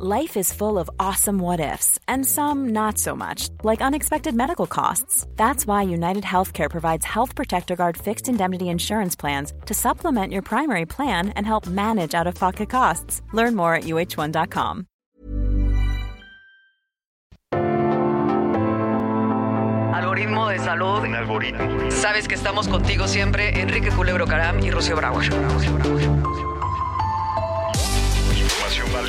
Life is full of awesome what ifs, and some not so much, like unexpected medical costs. That's why United Healthcare provides Health Protector Guard fixed indemnity insurance plans to supplement your primary plan and help manage out of pocket costs. Learn more at uh1.com. Algoritmo de salud. Un algoritmo. Sabes que estamos contigo siempre, Enrique Culebro Caram y Rocío Bravo. Información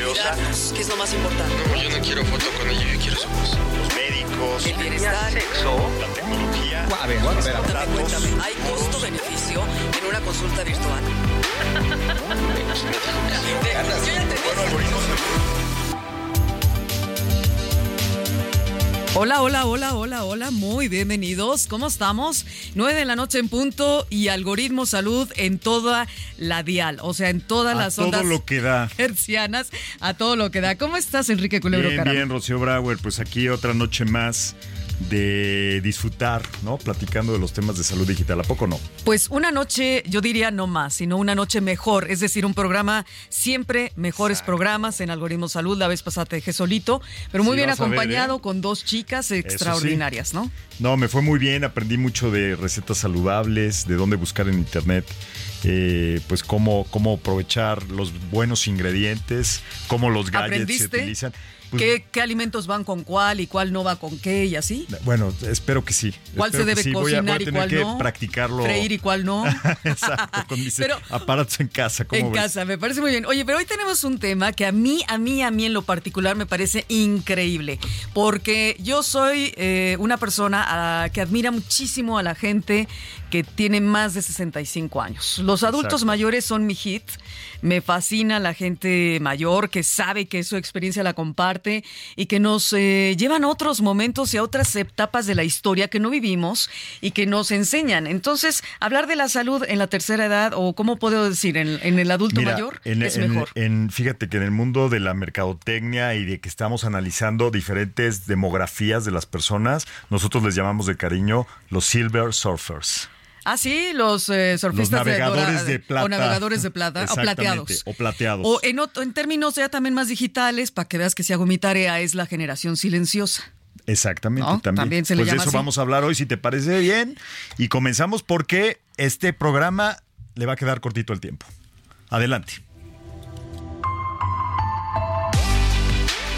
valiosa. ¿Qué es lo más importante? No, yo no quiero foto con ella, yo quiero su voz. Los médicos. El bienestar. Sexo. La tecnología. A ver, bueno, espera. ¿Hay costo-beneficio en una consulta virtual? Yo ya entendí. Hola, hola, hola, hola, hola, muy bienvenidos. ¿Cómo estamos? 9 de la noche en punto y algoritmo salud en toda la dial, o sea, en todas A las todo ondas lo que da. hercianas, a todo lo que da. ¿Cómo estás, Enrique Culebro Bien, bien, Rocío Brauer. Pues aquí otra noche más de disfrutar, ¿no? Platicando de los temas de salud digital. ¿A poco no? Pues una noche, yo diría no más, sino una noche mejor. Es decir, un programa, siempre mejores programas en Algoritmo Salud. La vez pasada te dejé solito, pero muy Sí, bien ver, acompañado ¿eh? con dos chicas sí. extraordinarias, ¿no? No, me fue muy bien. Aprendí mucho de recetas saludables, de dónde buscar en internet. eh, pues cómo, cómo aprovechar los buenos ingredientes, cómo los gadgets se utilizan. Pues, ¿Qué, qué alimentos van con cuál y cuál no va con qué y así? Bueno, espero que sí. ¿Cuál se Espero debe sí. Voy a- voy a cocinar y tener cuál que no? practicarlo. Freír y cuál no. Exacto, con mis Pero- aparatos en casa. ¿cómo En ves? casa, me parece muy bien. Oye, pero hoy tenemos un tema que a mí, a mí, a mí en lo particular me parece increíble, porque yo soy eh, una persona que admira muchísimo a la gente que tiene más de 65 años. Los adultos Exacto. mayores son mi hit. Me fascina la gente mayor que sabe que su experiencia la comparte y que nos eh, llevan a otros momentos y a otras etapas de la historia que no vivimos y que nos enseñan. Entonces, hablar de la salud en la tercera edad o, ¿cómo puedo decir? En, en el adulto Mira, mayor en- es en- mejor. en- fíjate que en el mundo de la mercadotecnia y de que estamos analizando diferentes demografías de las personas, nosotros les llamamos de cariño los silver surfers. Ah, sí, los eh, Los surfistas navegadores de plata. O navegadores de plata, o plateados. o plateados. O en, términos ya también más digitales, para que veas que si hago mi tarea, es la generación silenciosa. Exactamente, ¿No? también. También se le pues de llama eso así. vamos a hablar hoy, si te parece bien. Y comenzamos porque este programa le va a quedar cortito el tiempo. Adelante.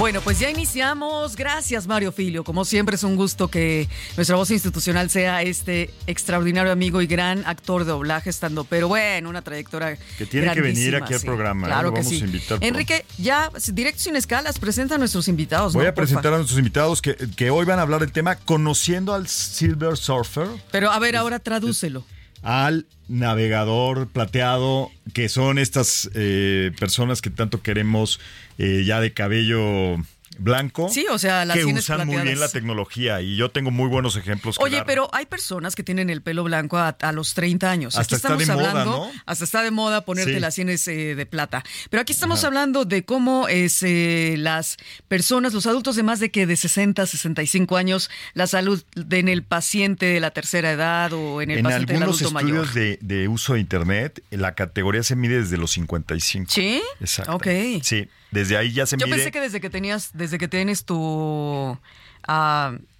Bueno, pues ya iniciamos. Gracias, Mario Filio. Como siempre, es un gusto que nuestra voz institucional sea este extraordinario amigo y gran actor de doblaje estando, pero bueno, una trayectoria Que tiene que venir aquí al sí. programa, ¿eh? Claro Lo que vamos sí. a invitar pronto. Enrique, ya directo sin escalas, presenta a nuestros invitados. Voy ¿no? a presentar Porfa. a nuestros invitados que, que hoy van a hablar del tema conociendo al silver surfer, Pero a ver, ahora tradúcelo. Al navegador plateado, que son estas eh, personas que tanto queremos eh, ya de cabello blanco. Sí, o sea, las que usan muy bien la plateadas. tecnología y yo tengo muy buenos ejemplos. Oye, dar. pero hay personas que tienen el pelo blanco a, a los 30 años. Hasta aquí está estamos de moda, hablando, ¿no? hasta está de moda ponerte Sí. las sienes eh, de plata. Pero aquí estamos hablando de cómo es eh, las personas, los adultos de más de que de 60, 65 años, la salud de- en el paciente de la tercera edad o en el en paciente del algunos adulto estudios mayor. de, de uso de Internet, la categoría se mide desde los 55. ¿Sí? Exacto. Ok. Sí, desde ahí ya se Yo mide. pensé que desde que tenías, desde que tienes tu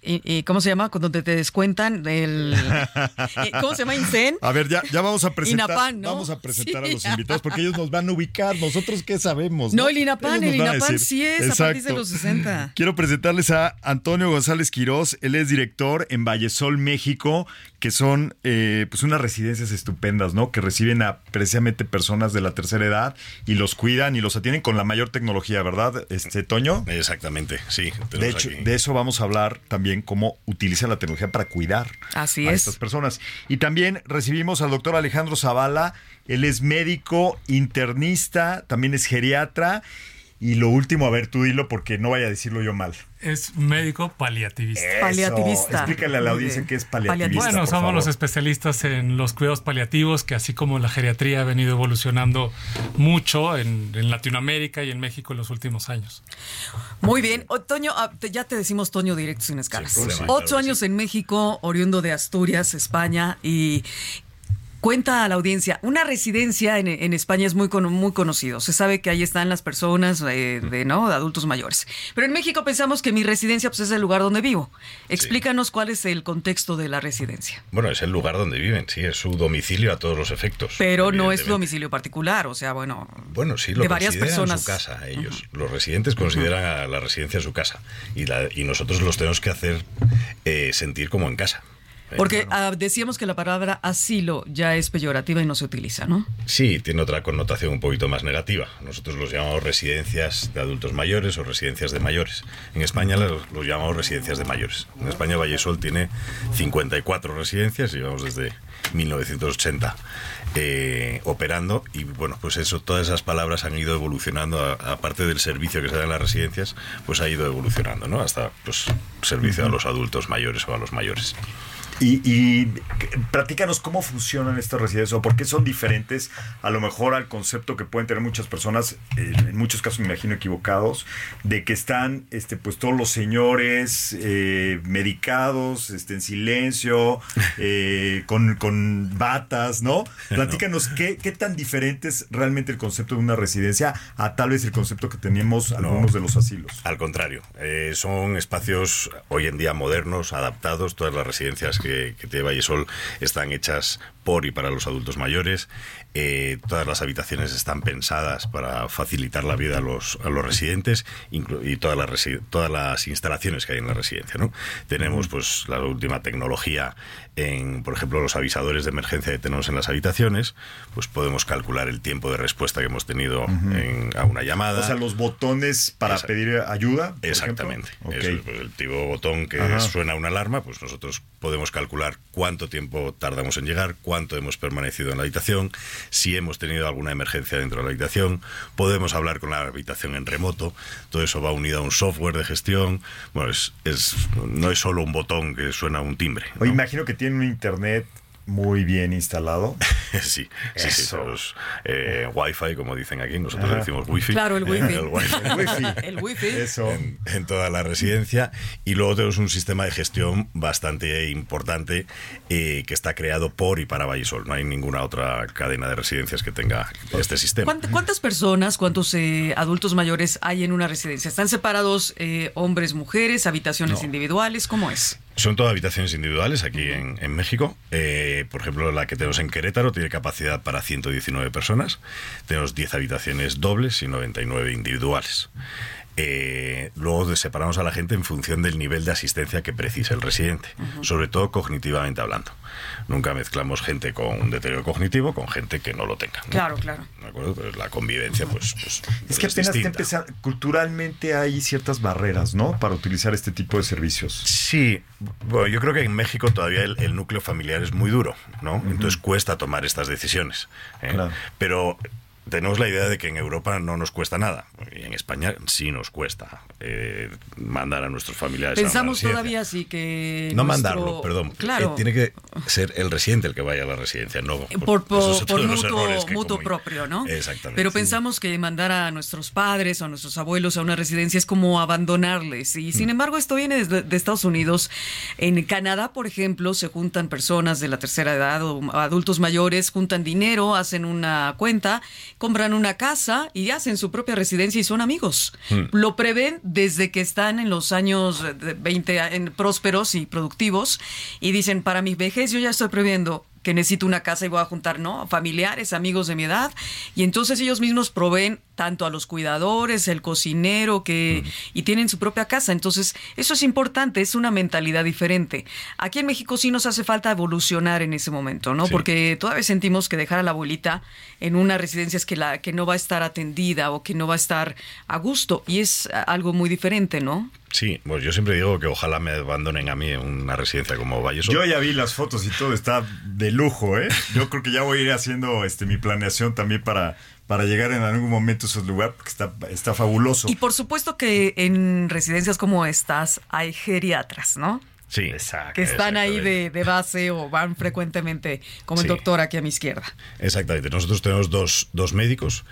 y ¿cómo se llama? Cuando te, te descuentan el eh, ¿cómo se llama? Incen. A ver, ya, ya vamos a presentar, INAPAN, ¿no? vamos a presentar Sí. a los invitados porque ellos nos van a ubicar. Nosotros qué sabemos. No, No, el INAPAN, el INAPAn sí es a partir de los 60. Quiero presentarles a Antonio González Quirós. Él es director en Vallesol, México, que son eh, pues unas residencias estupendas, ¿no? Que reciben a precisamente personas de la tercera edad y los cuidan y los atienden con la mayor tecnología, ¿verdad, este Toño? Exactamente, sí. De hecho, aquí. de eso vamos a hablar también cómo utilizan la tecnología para cuidar Así a es. estas personas. Y también recibimos al doctor Alejandro Zavala, él es médico, internista, también es geriatra Y lo último, a ver, tú dilo porque no vaya a decirlo yo mal. Es médico paliativista. Eso. Paliativista. Explícale a la audiencia qué es paliativista. Bueno, por somos favor. los especialistas en los cuidados paliativos, que así como la geriatría ha venido evolucionando mucho en, en Latinoamérica y en México en los últimos años. Muy bien. O, Toño, ah, ya te decimos Toño directo sin escalas. Ocho años sí. en México, oriundo de Asturias, España, y cuenta a la audiencia, una residencia en, en España es muy, muy conocido. Se sabe que ahí están las personas eh, de, ¿no? de adultos mayores. Pero en México pensamos que mi residencia pues, es el lugar donde vivo. Explícanos cuál es el contexto de la residencia. Bueno, es el lugar donde viven, sí, es su domicilio a todos los efectos. Pero no es domicilio particular, o sea, bueno, Bueno, sí, lo de varias personas. su casa ellos. Los residentes consideran a la residencia su casa y, la- y nosotros los tenemos que hacer eh, sentir como en casa. Eh, Porque claro. ah, decíamos que la palabra asilo ya es peyorativa y no se utiliza, ¿no? Sí, tiene otra connotación un poquito más negativa. Nosotros los llamamos residencias de adultos mayores o residencias de mayores. En España los, los llamamos residencias de mayores. En España Vallesol tiene 54 residencias, llevamos desde 1980 eh, operando y bueno, pues eso, todas esas palabras han ido evolucionando, aparte del servicio que se da en las residencias, pues ha ido evolucionando, ¿no? Hasta pues servicio a los adultos mayores o a los mayores. Y, y platícanos cómo funcionan estas residencias o por qué son diferentes a lo mejor al concepto que pueden tener muchas personas, eh, en muchos casos me imagino equivocados, de que están este, pues todos los señores eh, medicados, este, en silencio, eh, con, con batas, ¿no? Platícanos qué, qué tan diferente es realmente el concepto de una residencia a tal vez el concepto que teníamos algunos de los asilos. Al contrario, eh, son espacios hoy en día modernos, adaptados. Todas las residencias que, que tiene Vallesol están hechas por y para los adultos mayores. Eh, todas las habitaciones están pensadas para facilitar la vida a los, a los residentes y todas las, resi- todas las instalaciones que hay en la residencia. ¿no? Tenemos pues la última tecnología en, por ejemplo, los avisadores de emergencia que tenemos en las habitaciones. Pues podemos calcular el tiempo de respuesta que hemos tenido en- a una llamada. O sea, los botones para Exacto. pedir ayuda. Exactamente. ejemplo. Eso pues, el tipo botón que Ajá. suena una alarma, pues nosotros podemos calcular cuánto tiempo tardamos en llegar, cuánto hemos permanecido en la habitación, si hemos tenido alguna emergencia dentro de la habitación, podemos hablar con la habitación en remoto, todo eso va unido a un software de gestión. Bueno, es, es- no es solo un botón que suena un timbre. ¿no? Oye, imagino que tiene un internet muy bien instalado. sí, eh, Wi-Fi, como dicen aquí, nosotros Ajá. decimos Wi-Fi. Claro, el wifi. El Wi-Fi. El wifi. El wifi. Eso. en, en toda la residencia y luego tenemos un sistema de gestión bastante importante eh, que está creado por y para Vallesol. No hay ninguna otra cadena de residencias que tenga este sistema. ¿Cuánt- ¿Cuántas personas, cuántos eh, adultos mayores hay en una residencia? ¿Están separados eh, hombres, mujeres, habitaciones No. individuales? ¿Cómo es? Son todas habitaciones individuales aquí en, México. Eh, por ejemplo, la que tenemos en Querétaro tiene capacidad para 119 personas. Tenemos 10 habitaciones dobles y 99 individuales. Eh, luego separamos a la gente en función del nivel de asistencia que precisa el residente, sobre todo cognitivamente hablando. Nunca mezclamos gente con un deterioro cognitivo con gente que no lo tenga. ¿no? Claro, claro. ¿De acuerdo? Pero la convivencia, pues. pues, Es que pues apenas está distinta. empezando. Culturalmente hay ciertas barreras, ¿no? Para utilizar este tipo de servicios. Sí, bueno, yo creo que en México todavía el, el núcleo familiar es muy duro, ¿no? Entonces cuesta tomar estas decisiones. ¿eh? Claro. Pero tenemos la idea de que en Europa no nos cuesta nada. Y en España sí nos cuesta eh, mandar a nuestros familiares a una Pensamos residencia. todavía así que. No nuestro- mandarlo, perdón. Claro. Eh, tiene que ser el residente el que vaya a la residencia, no. por, por- de mutuo, mutuo propio, ¿no? Exactamente. Pero Sí. pensamos que mandar a nuestros padres o a nuestros abuelos a una residencia es como abandonarles. Y Mm. sin embargo, esto viene desde de Estados Unidos. En Canadá, por ejemplo, se juntan personas de la tercera edad o adultos mayores, juntan dinero, hacen una cuenta, compran una casa y hacen su propia residencia y son amigos. Mm. Lo prevén desde que están en los años de 20 en prósperos y productivos y dicen, para mi vejez yo ya estoy previendo que necesito una casa y voy a juntar, ¿no? Familiares, amigos de mi edad. Y entonces ellos mismos proveen tanto a los cuidadores, el cocinero, que, y tienen su propia casa. Entonces, eso es importante, es una mentalidad diferente. Aquí en México sí nos hace falta evolucionar en ese momento, ¿no? Sí. Porque todavía sentimos que dejar a la abuelita en una residencia es que, la, que no va a estar atendida o que no va a estar a gusto. Y es algo muy diferente, ¿no? Sí, pues yo siempre digo que ojalá me abandonen a mí en una residencia como Vallesol. Yo ya vi las fotos y todo está de lujo, ¿eh? Yo creo que ya voy a ir haciendo este mi planeación también para, para llegar en algún momento a esos lugares, porque está, está fabuloso. Y por supuesto que en residencias como estas hay geriatras, ¿no? Sí, Exacto. Que están ahí de, de base o van frecuentemente, como el doctor aquí a mi izquierda. Exactamente. Nosotros tenemos dos, dos médicos.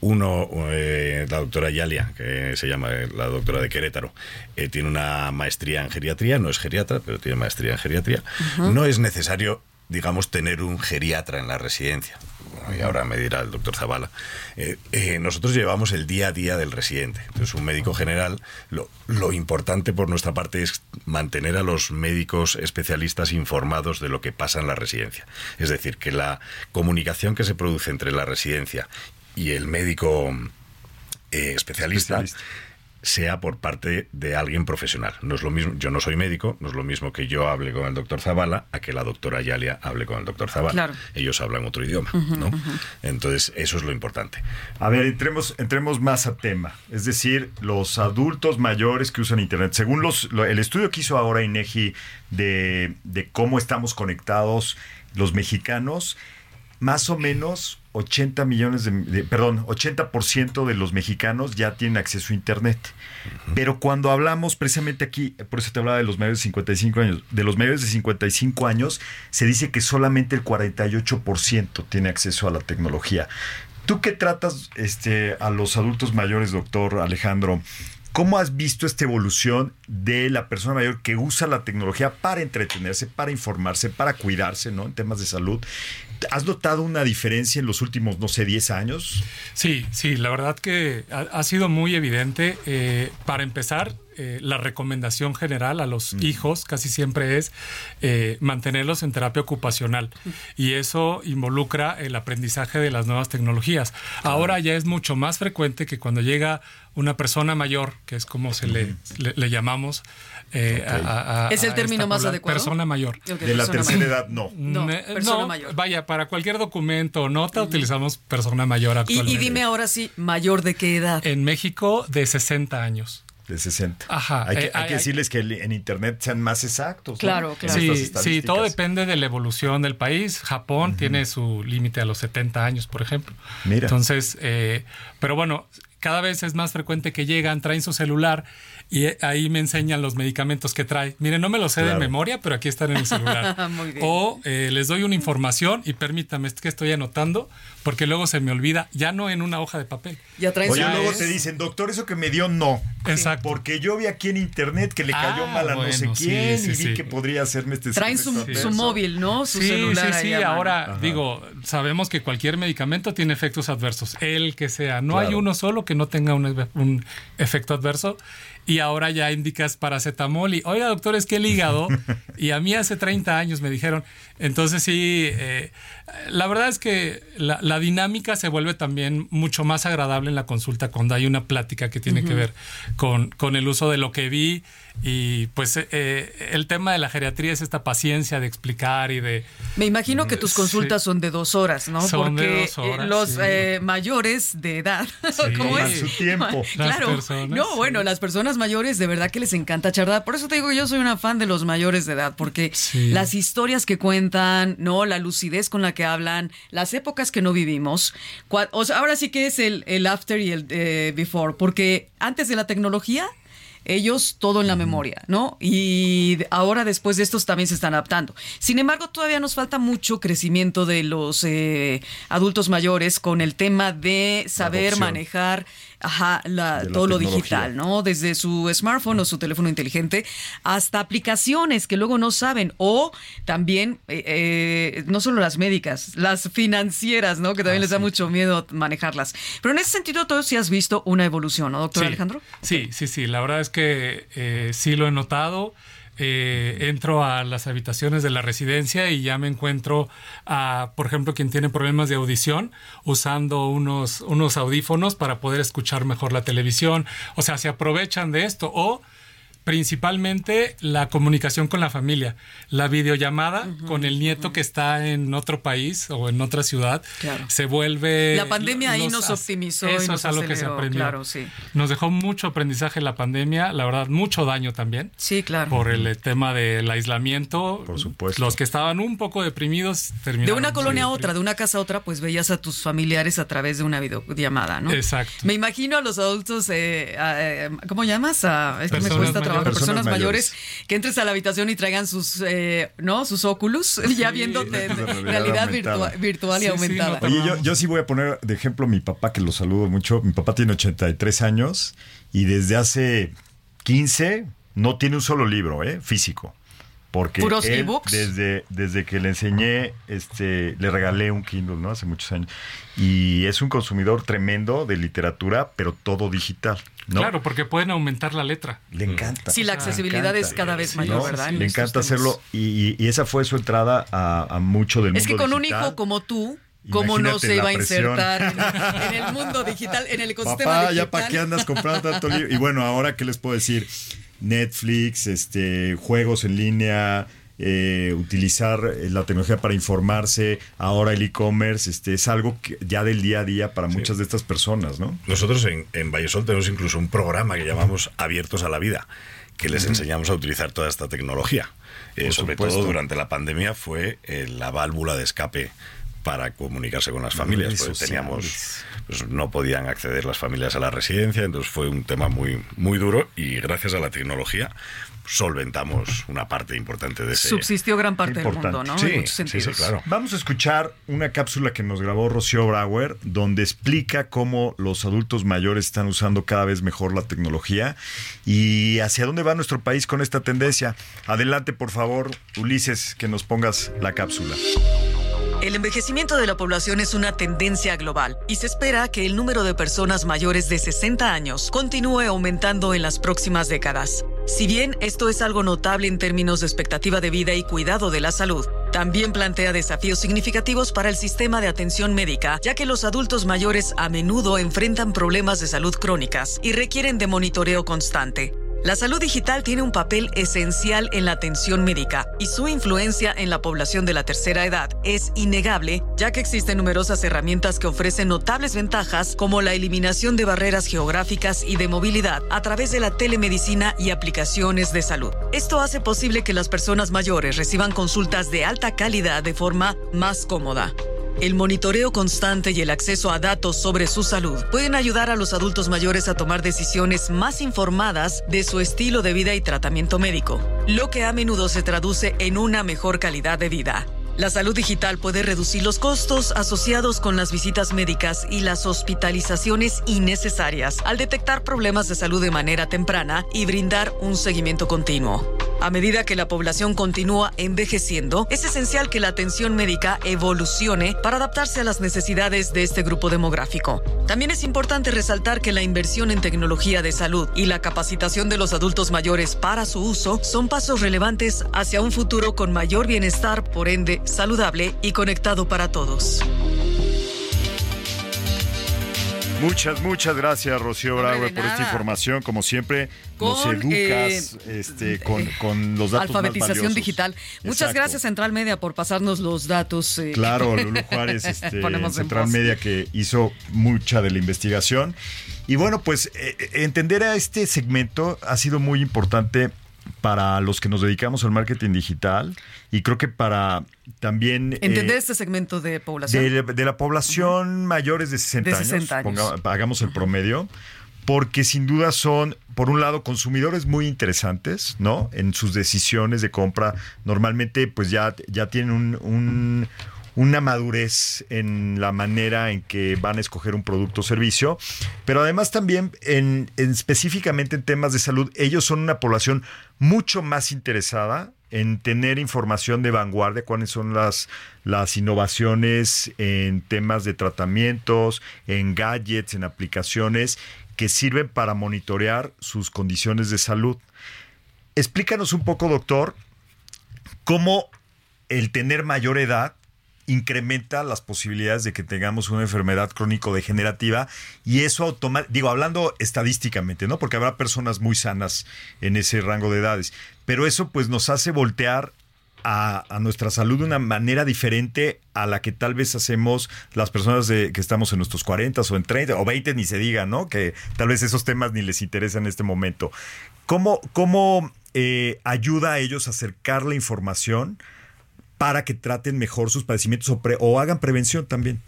Uno, eh, la doctora Yalia, que se llama eh, la doctora de Querétaro, eh, tiene una maestría en geriatría, no es geriatra, pero tiene maestría en geriatría. No es necesario, digamos, tener un geriatra en la residencia. Y ahora me dirá el doctor Zavala. Eh, eh, nosotros llevamos el día a día del residente. Entonces, un médico general, lo, lo importante por nuestra parte es mantener a los médicos especialistas informados de lo que pasa en la residencia. Es decir, que la comunicación que se produce entre la residencia y el médico eh, especialista, Especialista. Sea por parte de alguien profesional. No es lo mismo, yo no soy médico, no es lo mismo que yo hable con el doctor Zavala a que la doctora Yalia hable con el doctor Zavala. Claro. Ellos hablan otro idioma, ¿no? Entonces, eso es lo importante. A ver, entremos, entremos más a tema. Es decir, los adultos mayores que usan Internet. Según los, lo- el estudio que hizo ahora INEGI de, de cómo estamos conectados los mexicanos, más o menos 80 millones de, de- perdón, 80% de los mexicanos ya tienen acceso a Internet. Pero cuando hablamos precisamente aquí, por eso te hablaba de los mayores de 55 años, de los mayores de 55 años, se dice que solamente el 48% tiene acceso a la tecnología. ¿Tú qué tratas este, a los adultos mayores, doctor Alejandro? ¿Cómo has visto esta evolución de la persona mayor que usa la tecnología para entretenerse, para informarse, para cuidarse, ¿no? En temas de salud. ¿Has notado una diferencia en los últimos, no sé, 10 años? Sí, sí, la verdad que ha, sido muy evidente. Eh, para empezar, eh, la recomendación general a los hijos casi siempre es eh, mantenerlos en terapia ocupacional y eso involucra el aprendizaje de las nuevas tecnologías. Ahora ya es mucho más frecuente que cuando llega una persona mayor, que es como se le, le- le llamamos, eh, a- a- a- ¿Es el a término más adecuado? Persona mayor. De la tercera mayor. edad, no. Persona no, mayor. Vaya, para cualquier documento o nota utilizamos persona mayor Y, actualmente. y dime ahora sí, mayor de qué edad. En México, de 60 años. De 60. Ajá, Hay que, eh, hay hay- que decirles que en Internet sean más exactos. Claro, claro. Sí, sí, todo depende de la evolución del país. Japón tiene su límite a los 70 años, por ejemplo. Mira. Entonces, eh, pero bueno, cada vez es más frecuente que llegan, traen su celular y ahí me enseñan los medicamentos que trae. Miren, no me los sé de Claro. memoria, pero aquí están en el celular. Muy bien. O eh, les doy una información y permítame, es que estoy anotando, porque luego se me olvida, ya no en una hoja de papel. Ya traen Oye, luego es- te dicen, doctor, eso que me dio no. Exacto. Porque yo vi aquí en internet que le cayó Ah, mal a no sé bueno, sí, quién sí, y vi sí. que podría hacerme este Traen su, su móvil, ¿no? Su sí, celular. sí, sí. mano. Ahora, digo, sabemos que cualquier medicamento tiene efectos adversos, el que sea. No hay Claro. uno solo que no tenga un, un efecto adverso. Y ahora ya indicas paracetamol y, oiga, doctor, es que el hígado. y a mí hace 30 años me dijeron. Entonces, sí, eh, la verdad es que la, la dinámica se vuelve también mucho más agradable en la consulta cuando hay una plática que tiene que ver con, con el uso de lo que vi. Y pues eh, el tema de la geriatría es esta paciencia de explicar y de, Me imagino que tus Sí. consultas son de dos horas, ¿no? Son de Porque dos horas, eh, los sí. eh, mayores de edad, Sí. ¿cómo es? su tiempo. Las claro. personas, no, sí. bueno, las personas mayores de verdad que les encanta charlar. Por eso te digo que yo soy una fan de los mayores de edad, porque Sí. las historias que cuentan, no, la lucidez con la que hablan, las épocas que no vivimos. cua- o sea, ahora sí que es el, el after y el eh, before, porque antes de la tecnología ellos todo en la memoria, ¿no? Y ahora después de estos también se están adaptando. Sin embargo, todavía nos falta mucho crecimiento de los eh, adultos mayores con el tema de saber manejar ajá, la- todo lo digital, ¿no? Desde su smartphone o su teléfono inteligente hasta aplicaciones que luego no saben o también eh, eh, no solo las médicas, las financieras, ¿no? Que también les da mucho miedo manejarlas. Pero en ese sentido, tú sí has visto una evolución, ¿no, doctor Sí, Alejandro? Sí, sí, sí. La verdad es que eh, sí lo he notado. Eh, entro a las habitaciones de la residencia y ya me encuentro a, por ejemplo, quien tiene problemas de audición usando unos, unos audífonos para poder escuchar mejor la televisión. O sea, se aprovechan de esto o principalmente la comunicación con la familia, la videollamada con el nieto que está en otro país o en otra ciudad, Claro. se vuelve... La pandemia ahí nos optimizó y Eso nos es algo que se aprendió. claro, sí. Nos dejó mucho aprendizaje la pandemia, la verdad, mucho daño también. Sí, claro. Por el eh, tema del aislamiento. Por supuesto. Los que estaban un poco deprimidos terminaron. De una colonia a otra, de una casa a otra, pues veías a tus familiares a través de una videollamada, ¿no? Exacto. Me imagino a los adultos, eh, a, eh, ¿cómo llamas? A, es que me cuesta mayores. Personas, Personas mayores. mayores. que entres a la habitación y traigan sus, eh, ¿no? Sus óculos, ya viéndote realidad virtua- virtual y Sí, sí, aumentada. no, Oye, yo, yo sí voy a poner de ejemplo a mi papá, que lo saludo mucho. Mi papá tiene 83 años y desde hace 15 no tiene un solo libro, ¿eh? Físico. Porque ¿Puros él, ebooks? desde, desde que le enseñé, este, le regalé un Kindle, ¿no? Hace muchos años. Y es un consumidor tremendo de literatura, pero todo digital, ¿no? Claro, porque pueden aumentar la letra. Le encanta. Sí, la accesibilidad es cada vez Sí, mayor, ¿no? ¿verdad? Le encanta hacerlo y, y- y esa fue su entrada a, a mucho del mundo Es que con un hijo como tú, ¿cómo no se iba a insertar en, en el mundo digital, en el ecosistema Papá, digital? ya para qué andas comprando tanto libro. Y bueno, ahora qué les puedo decir, Netflix, este, juegos en línea, eh, utilizar eh, la tecnología para informarse, ahora el e-commerce, este, es algo que ya del día a día para muchas de estas personas, ¿no? Nosotros en, en Vallesol tenemos incluso un programa que llamamos Abiertos a la Vida, que les enseñamos a utilizar toda esta tecnología. Eh, sobre supuesto. todo durante la pandemia fue eh, la válvula de escape para comunicarse con las familias. Sociales. teníamos, pues no podían acceder las familias a la residencia, entonces fue un tema muy, muy duro y gracias a la tecnología solventamos una parte importante de ese. Subsistió gran parte del mundo, ¿no? Sí, en muchos sí, claro. Vamos a escuchar una cápsula que nos grabó Rocío Brauer, donde explica cómo los adultos mayores están usando cada vez mejor la tecnología y hacia dónde va nuestro país con esta tendencia. Adelante, por favor, Ulises, que nos pongas la cápsula. El envejecimiento de la población es una tendencia global y se espera que el número de personas mayores de 60 años continúe aumentando en las próximas décadas. Si bien esto es algo notable en términos de expectativa de vida y cuidado de la salud, también plantea desafíos significativos para el sistema de atención médica, ya que los adultos mayores a menudo enfrentan problemas de salud crónicas y requieren de monitoreo constante. La salud digital tiene un papel esencial en la atención médica y su influencia en la población de la tercera edad es innegable, ya que existen numerosas herramientas que ofrecen notables ventajas como la eliminación de barreras geográficas y de movilidad a través de la telemedicina y aplicaciones de salud. Esto hace posible que las personas mayores reciban consultas de alta calidad de forma más cómoda. El monitoreo constante y el acceso a datos sobre su salud pueden ayudar a los adultos mayores a tomar decisiones más informadas de su estilo de vida y tratamiento médico, lo que a menudo se traduce en una mejor calidad de vida. La salud digital puede reducir los costos asociados con las visitas médicas y las hospitalizaciones innecesarias al detectar problemas de salud de manera temprana y brindar un seguimiento continuo. A medida que la población continúa envejeciendo, es esencial que la atención médica evolucione para adaptarse a las necesidades de este grupo demográfico. También es importante resaltar que la inversión en tecnología de salud y la capacitación de los adultos mayores para su uso son pasos relevantes hacia un futuro con mayor bienestar, por ende saludable y conectado para todos. Muchas, muchas gracias, Rocío de por esta información. Como siempre, nos Con, educas eh, este, con, con los datos Alfabetización digital. Muchas Exacto. gracias, Central Media, por pasarnos los datos. eh, Claro, Lulu Juárez, este, Central. Media, que hizo mucha de la investigación. Y bueno, pues eh, eh, entender a este segmento ha sido muy importante para los que nos dedicamos al marketing digital y creo que para también... eh, Entender este segmento de población. de, de la población mayores de 60 De años, 60 años. ponga- hagamos el promedio, porque sin duda son, por un lado, consumidores muy interesantes, ¿no? En sus decisiones de compra, normalmente pues ya, ya tienen un- un- una madurez en la manera en que van a escoger un producto o servicio, pero además también en, en- específicamente en temas de salud, ellos son una población mucho más interesada en tener información de vanguardia, cuáles son las, las innovaciones en temas de tratamientos, en gadgets, en aplicaciones que sirven para monitorear sus condiciones de salud. Explícanos un poco, doctor, cómo el tener mayor edad incrementa las posibilidades de que tengamos una enfermedad crónico-degenerativa y eso automáticamente, digo, hablando estadísticamente, ¿no? Porque habrá personas muy sanas en ese rango de edades, pero eso pues nos hace voltear a, nuestra salud de una manera diferente a la que tal vez hacemos las personas de, que estamos en nuestros 40 o en 30 o 20, ni se diga, ¿no? Que tal vez esos temas ni les interesan en este momento. ¿Cómo, cómo eh, ayuda a ellos a acercar la información para que traten mejor sus padecimientos o, pre, o hagan prevención también?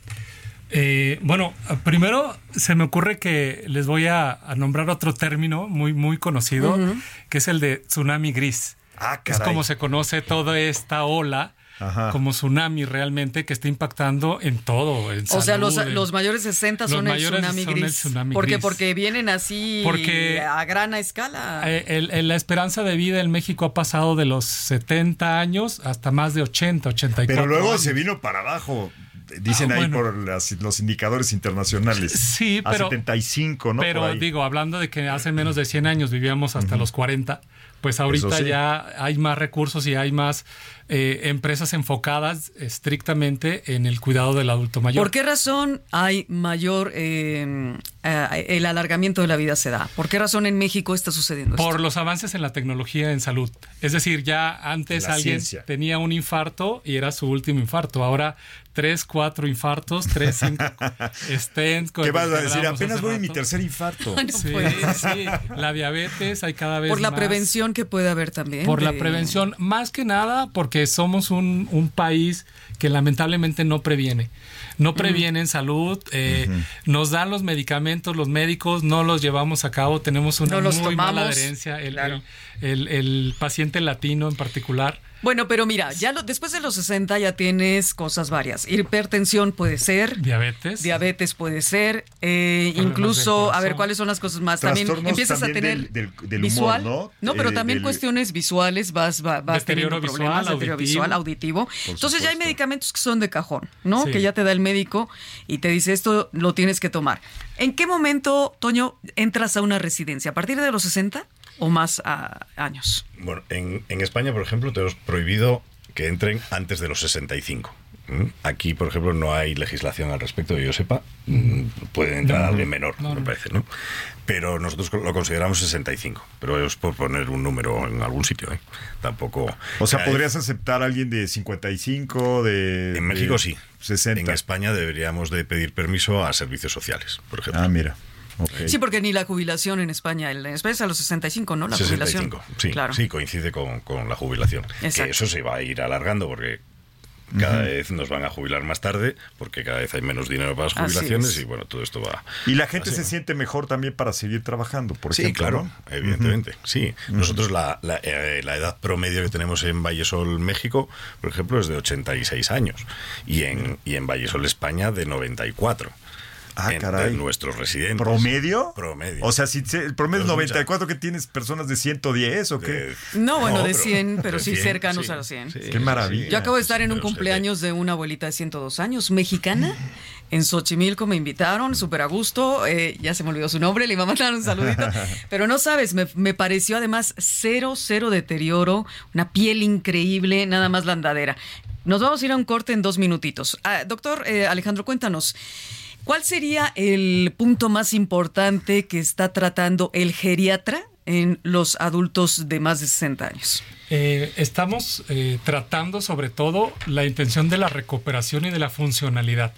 Eh, bueno, primero se me ocurre que les voy a, a nombrar otro término muy, muy conocido, uh -huh. que es el de tsunami gris. Ah, es como se conoce toda esta ola Ajá. como tsunami realmente que está impactando en todo. En o salud, sea, los, en, los, mayores 60 los son, mayores el tsunami son gris. el tsunami porque, gris. porque vienen así Porque, a gran escala. Eh, el, el, la esperanza de vida en México ha pasado de los 70 años hasta más de 80, 84. Pero luego años. se vino para abajo. Dicen Ah, ahí bueno. por las- los indicadores internacionales. Sí, A pero- 75, ¿no? Pero Por digo, hablando de que hace menos de 100 años vivíamos hasta los 40, pues ahorita sí. ya hay más recursos y hay más eh, empresas enfocadas estrictamente en el cuidado del adulto mayor. ¿Por qué razón hay mayor eh, eh, el alargamiento de la vida se da? ¿Por qué razón en México está sucediendo Por esto? los avances en la tecnología en salud. Es decir, ya antes La alguien ciencia. tenía un infarto y era su último infarto. Ahora, tres, cuatro infartos, tres, cinco stents. ¿Qué vas a decir? Apenas voy en mi tercer infarto. Ay, no Sí, puede. sí. La diabetes hay cada vez Por la más. prevención que puede haber también. Por la prevención, más que nada porque somos un, un país que lamentablemente no previene. No previene en salud, eh, nos dan los medicamentos, los médicos no los llevamos a cabo, tenemos una No los muy mala adherencia, el, claro. el- el- el paciente latino en particular. Bueno, pero mira, ya lo- después de los 60 ya tienes cosas varias. Hipertensión puede ser. Diabetes. Diabetes puede ser, eh, incluso, a ver. ¿cuáles son las cosas más? También empiezas a tener del- del- del humor, visual, ¿no? pero Eh, también del- cuestiones visuales, vas, va- vas Deterioro teniendo visual, problemas, deterioro auditivo. visual, auditivo. Entonces ya hay medicamentos que son de cajón, ¿no? Sí. Que ya te da el médico y te dice esto lo tienes que tomar. ¿En qué momento, Toño, entras a una residencia? ¿A partir de los 60 o más ah, años? Bueno, en, en España, por ejemplo, tenemos prohibido que entren antes de los 65. ¿Mm? Aquí, por ejemplo, no hay legislación al respecto, que yo sepa. Mm, Puede entrar No, alguien menor, no, me parece, ¿no? Pero nosotros lo consideramos 65. Pero es por poner un número en algún sitio, ¿eh? Tampoco... O sea, hay- ¿podrías aceptar a alguien de 55, de... En México de sí. 60. En España deberíamos de pedir permiso a servicios sociales, por ejemplo. Ah, mira. Sí, porque ni la jubilación en España, en España es a los 65, ¿no? La 65, jubilación. sí, claro. sí, coincide con, con la jubilación. Exacto. Que eso se va a ir alargando porque cada vez nos van a jubilar más tarde, porque cada vez hay menos dinero para las jubilaciones es. y bueno, todo esto va... Y la gente así. se siente mejor también para seguir trabajando, por Sí, ejemplo. claro, ¿no? evidentemente. Sí, nosotros la, la, eh, la edad promedio que tenemos en Vallesol, México, por ejemplo, es de 86 años y en, y en Vallesol, España, de 94. Ah, entre caray. nuestros residentes. ¿Promedio? Promedio. O sea, si el promedio es Pero es 94, que tienes personas de 110 o qué? De- No, bueno, de pero- 100, pero de sí 100, cercanos sí, a los 100. sí, Qué maravilla. Yo acabo de estar en un cumpleaños de una abuelita de 102 años, mexicana, en Xochimilco me invitaron, súper a gusto, eh, ya se me olvidó su nombre, le iba a mandar un saludito, pero no sabes, me, me pareció además cero, cero deterioro, una piel increíble, nada más la andadera. Nos vamos a ir a un corte en dos minutitos. Ah, doctor eh, Alejandro, cuéntanos. ¿Cuál sería el punto más importante que está tratando el geriatra en los adultos de más de 60 años? Eh, estamos eh, tratando sobre todo la intención de la recuperación y de la funcionalidad.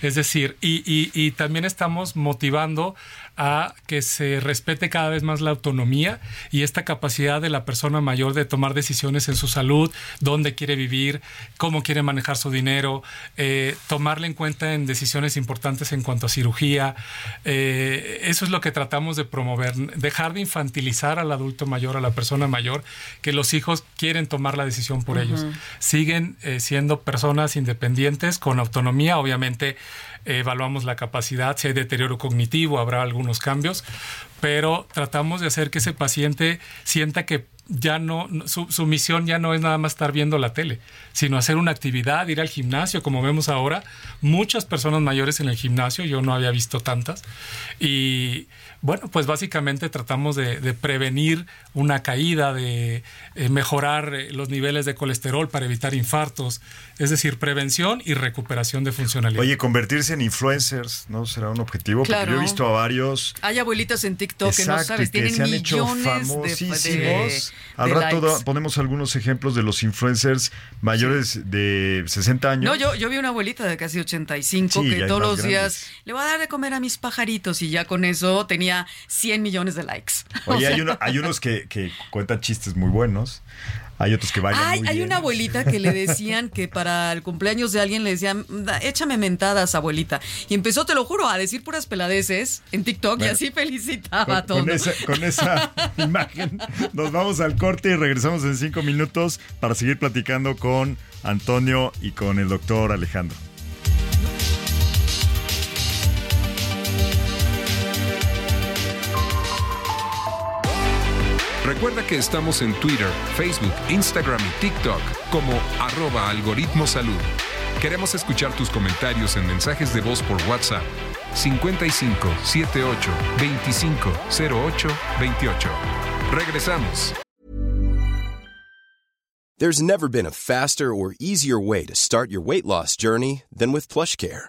Es decir, y, también estamos motivando a que se respete cada vez más la autonomía y esta capacidad de la persona mayor de tomar decisiones en su salud, dónde quiere vivir, cómo quiere manejar su dinero, eh, tomarle en cuenta en decisiones importantes en cuanto a cirugía. Eh, eso es lo que tratamos de promover, dejar de infantilizar al adulto mayor, a la persona mayor, que los hijos quieren tomar la decisión por ellos. Siguen eh, siendo personas independientes, con autonomía, obviamente evaluamos la capacidad, si hay deterioro cognitivo, habrá algunos cambios, pero tratamos de hacer que ese paciente sienta que ya no, su, su, misión ya no es nada más estar viendo la tele, sino hacer una actividad, ir al gimnasio, como vemos ahora, muchas personas mayores en el gimnasio, yo no había visto tantas, y bueno, pues básicamente tratamos de, prevenir una caída, de eh, mejorar eh, los niveles de colesterol para evitar infartos, es decir, prevención y recuperación de funcionalidad. Oye, convertirse en influencers, ¿no? Será un objetivo, porque yo he visto a varios... Hay abuelitas en TikTok que no sabes, tienen se han millones de, Al rato ponemos algunos ejemplos de los influencers mayores de 60 años. No, yo, yo vi una abuelita de casi 85 que todos los días le voy a dar de comer a mis pajaritos y ya con eso tenía 100 millones de likes. Oye, hay, hay, unos que, que, cuentan chistes muy buenos. Hay otros que bailan. Hay, hay una abuelita que le decían que para el cumpleaños de alguien le decían, échame mentadas, abuelita. Y empezó, te lo juro, a decir puras peladeces en TikTok y así felicitaba a todos. Con esa, con esa imagen nos vamos al corte y regresamos en cinco minutos para seguir platicando con Antonio y con el doctor Alejandro. Recuerda que estamos en Twitter, Facebook, Instagram y TikTok como arroba algoritmo salud. Queremos escuchar tus comentarios en mensajes de voz por WhatsApp 55 78 25 08 28. Regresamos. There's never been a faster or easier way to start your weight loss journey than with PlushCare.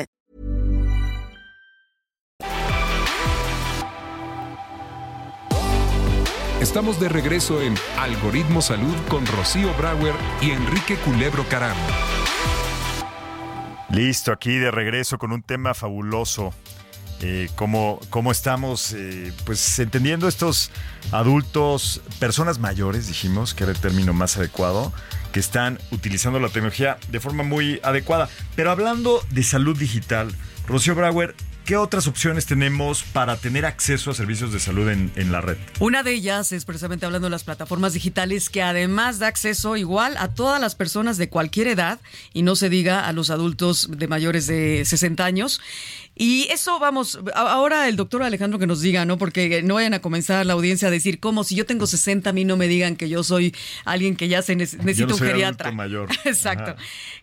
Estamos de regreso en Algoritmo Salud con Rocío Brauer y Enrique Culebro Caram. Listo, aquí de regreso con un tema fabuloso. Eh, cómo, estamos eh, pues entendiendo estos adultos, personas mayores, dijimos, que era el término más adecuado, que están utilizando la tecnología de forma muy adecuada. Pero hablando de salud digital, Rocío Brauer, ¿Qué otras opciones tenemos para tener acceso a servicios de salud en, la red? Una de ellas es precisamente hablando de las plataformas digitales que además da acceso igual a todas las personas de cualquier edad y no se diga a los adultos de mayores de 60 años. Y eso, vamos, ahora el doctor Alejandro que nos diga, ¿no? Porque no vayan a comenzar la audiencia a decir, ¿cómo si yo tengo 60 a mí no me digan que yo soy alguien que ya se necesita un geriatra? Mayor. Exacto.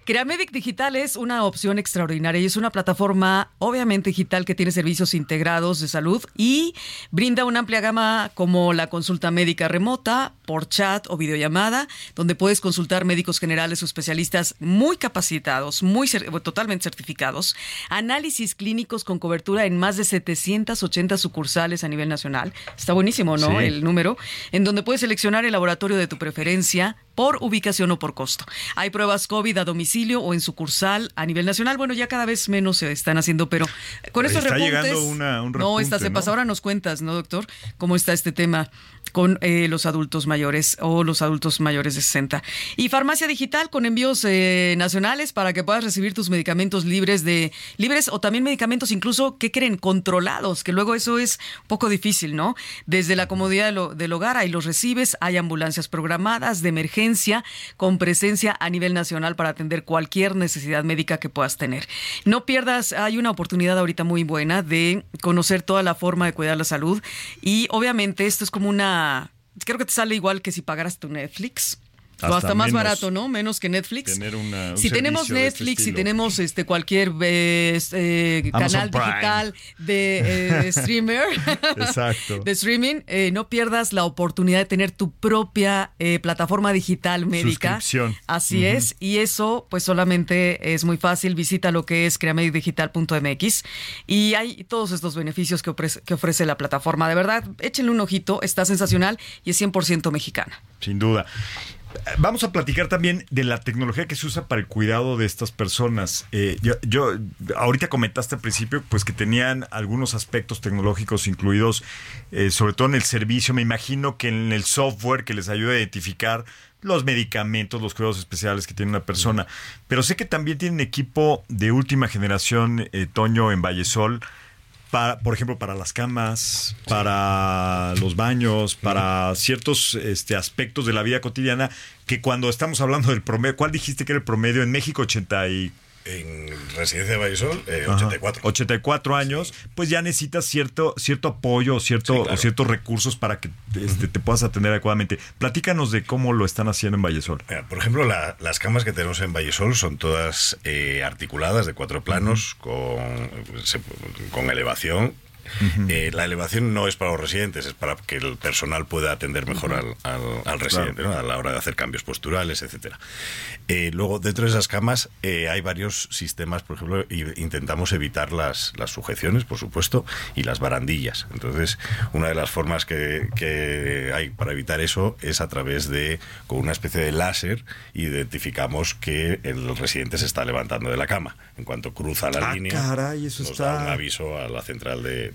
Creamedic Digital es una opción extraordinaria y es una plataforma obviamente digital que tiene servicios integrados de salud y brinda una amplia gama como la consulta médica remota, por chat o videollamada, donde puedes consultar médicos generales o especialistas muy capacitados, muy totalmente certificados, análisis clínicos con cobertura en más de 780 sucursales a nivel nacional. Está buenísimo, ¿no? El número, en donde puedes seleccionar el laboratorio de tu preferencia, por ubicación o por costo. Hay pruebas COVID a domicilio o en sucursal a nivel nacional. Bueno, ya cada vez menos se están haciendo, pero con estos está repuntes. Una, un no, esta se pasa. Ahora nos cuentas, ¿no, doctor? ¿Cómo está este tema con eh, los adultos mayores o los adultos mayores de 60? Y farmacia digital con envíos eh, nacionales para que puedas recibir tus medicamentos libres de libres o también medicamentos incluso que creen controlados, que luego eso es poco difícil, ¿no? Desde la comodidad del hogar ahí los recibes, hay ambulancias programadas de emergencia con presencia a nivel nacional para atender cualquier necesidad médica que puedas tener. No pierdas, hay una oportunidad ahorita muy buena de conocer toda la forma de cuidar la salud y obviamente esto es como una, creo que te sale igual que si pagaras tu Netflix o hasta más barato, ¿no? Menos que Netflix. Tener una, si tenemos este Netflix, si tenemos este cualquier eh, eh canal digital de eh, streamer, Exacto. de streaming, eh, no pierdas la oportunidad de tener tu propia plataforma digital médica. Así es, y eso pues solamente es muy fácil. Visita lo que es creamedidigital.mx y hay todos estos beneficios que ofrece, que ofrece la plataforma. De verdad, échenle un ojito, está sensacional y es 100% mexicana. Sin duda. Vamos a platicar también de la tecnología que se usa para el cuidado de estas personas. Eh, yo, ahorita comentaste al principio, pues que tenían algunos aspectos tecnológicos incluidos, eh, sobre todo en el servicio. Me imagino que en el software que les ayuda a identificar los medicamentos, los cuidados especiales que tiene una persona. Pero sé que también tienen equipo de última generación, eh, Toño, en Vallesol por ejemplo, para las camas, para los baños, para ciertos este, aspectos de la vida cotidiana, que cuando estamos hablando del promedio, ¿cuál dijiste que era el promedio en México? 80 y en Residencia de Vallisol, 84. 84 años, pues ya necesitas cierto, cierto apoyo cierto, o ciertos recursos para que este, te puedas atender adecuadamente. Platícanos de cómo lo están haciendo en Vallesol. por ejemplo, las camas que tenemos en Vallesol son todas eh, articuladas de cuatro planos, con, con elevación eh, la elevación no es para los residentes, es para que el personal pueda atender mejor al, al, residente a la hora de hacer cambios posturales, etcétera. Eh, luego, dentro de esas camas eh, hay varios sistemas, por ejemplo, intentamos evitar las, las sujeciones, por supuesto, y las barandillas. Entonces, una de las formas que, que hay para evitar eso es a través de, con una especie de láser, identificamos que el residente se está levantando de la cama. En cuanto cruza la ah, línea, caray, eso nos está... da un aviso a la central de,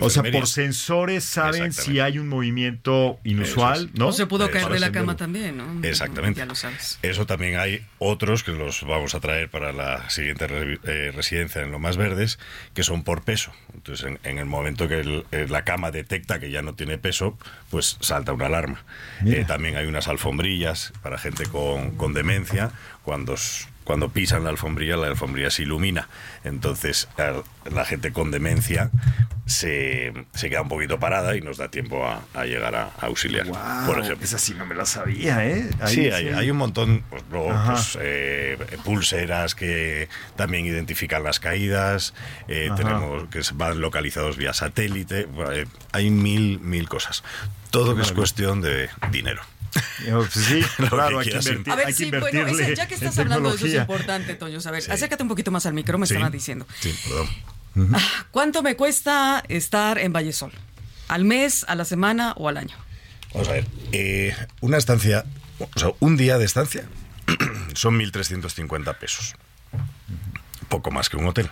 o sea, por sensores saben si hay un movimiento inusual, ¿no? O se pudo caer de la cama también, ¿no? Exactamente. Ya lo sabes. Eso también hay otros que los vamos a traer para la siguiente eh, residencia en lo más verdes, que son por peso. Entonces, en, el momento que eh, la cama detecta que ya no tiene peso, pues salta una alarma. Eh, también hay unas alfombrillas para gente con, con demencia. Cuando cuando pisan la alfombrilla, la alfombrilla se ilumina. Entonces, la gente con demencia se, se queda un poquito parada y nos da tiempo a, llegar a, auxiliar. por ejemplo. Esa sí no me la sabía, ¿eh? sí, hay, hay, un montón, pues, pues eh, pulseras que también identifican las caídas, eh, tenemos que van localizados vía satélite, eh, hay mil, mil cosas. Todo que es cuestión de dinero. Pues sí, claro, hay que, invertir, a ver, sí, bueno, ya que estás hablando de eso es importante, Toño. A ver, acércate un poquito más al micro, me estaban diciendo. Sí, perdón. Ah, ¿Cuánto me cuesta estar en Vallesol? ¿Al mes, a la semana o al año? Vamos a ver. Eh, una estancia, o sea, un día de estancia son 1.350 pesos. Poco más que un hotel.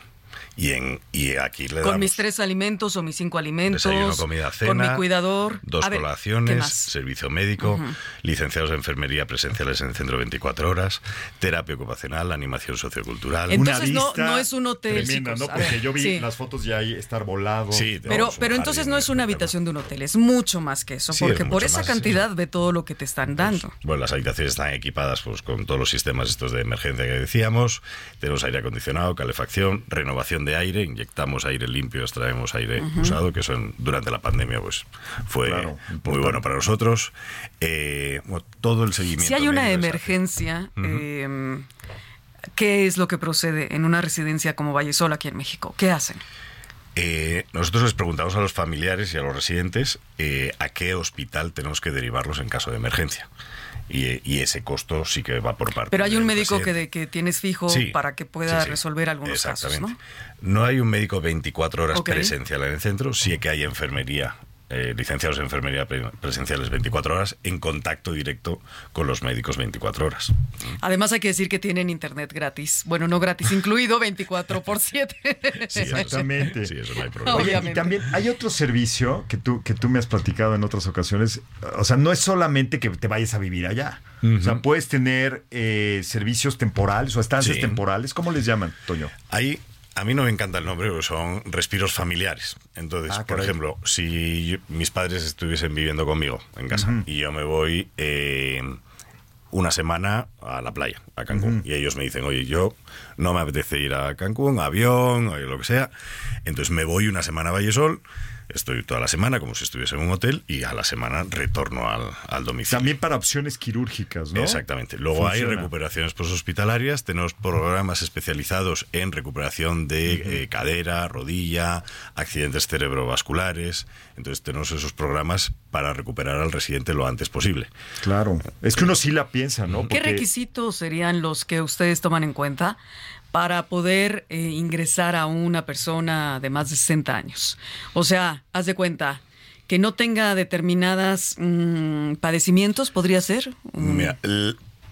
Y, en, y aquí le Con mis tres alimentos o mis cinco alimentos. Desayuno, comida, cena. Con mi cuidador. Dos colaciones, servicio médico, licenciados de enfermería presenciales en el centro 24 horas, terapia ocupacional, animación sociocultural. Entonces no, no, es un hotel. Tremenda, ¿no? Porque yo vi las fotos ya ahí estar volado. Sí, pero, pero entonces no es una habitación de un hotel, es mucho más que eso. porque por esa cantidad ve todo lo que te están pues, dando. bueno, las habitaciones están equipadas pues, con todos los sistemas estos de emergencia que decíamos. Tenemos aire acondicionado, calefacción, renovación de aire, inyectamos aire limpio, extraemos aire usado, que eso durante la pandemia pues fue muy bueno para nosotros. Eh, todo el seguimiento. Si hay una emergencia, em, ¿qué es lo que procede en una residencia como Vallesol aquí en México? ¿Qué hacen? Eh, nosotros les preguntamos a los familiares y a los residentes eh, a qué hospital tenemos que derivarlos en caso de emergencia y, ese costo sí que va por parte. Pero hay un médico que, de, que tienes fijo para que pueda resolver algunos casos, ¿no? No hay un médico 24 horas presencial en el centro, sí que hay enfermería eh, licenciados en enfermería presenciales 24 horas en contacto directo con los médicos 24 horas. Además hay que decir que tienen internet gratis. Bueno, no gratis incluido, 24 por 7. Exactamente. Sí, eso no hay problema. y también hay otro servicio que tú, que tú me has platicado en otras ocasiones. O sea, no es solamente que te vayas a vivir allá. O sea, puedes tener eh, servicios temporales o estancias temporales. ¿Cómo les llaman, Toño? Hay a mí no me encanta el nombre, pero son respiros familiares. Entonces, ah, por ejemplo, si mis padres estuviesen viviendo conmigo en casa y yo me voy eh, una semana a la playa, a Cancún, y ellos me dicen, oye, yo no me apetece ir a Cancún, avión, o lo que sea, entonces me voy una semana a Vallesol, estoy toda la semana como si estuviese en un hotel y a la semana retorno al, al domicilio. También para opciones quirúrgicas, ¿no? Exactamente. Luego hay recuperaciones posthospitalarias, tenemos programas especializados en recuperación de eh, cadera, rodilla, accidentes cerebrovasculares. Entonces tenemos esos programas para recuperar al residente lo antes posible. Claro. Es que uno sí la piensa, ¿no? ¿Qué requisitos serían los que ustedes toman en cuenta para poder eh, ingresar a una persona de más de 60 años? O sea, haz de cuenta que no tenga determinadas mm, padecimientos, podría ser. Mira,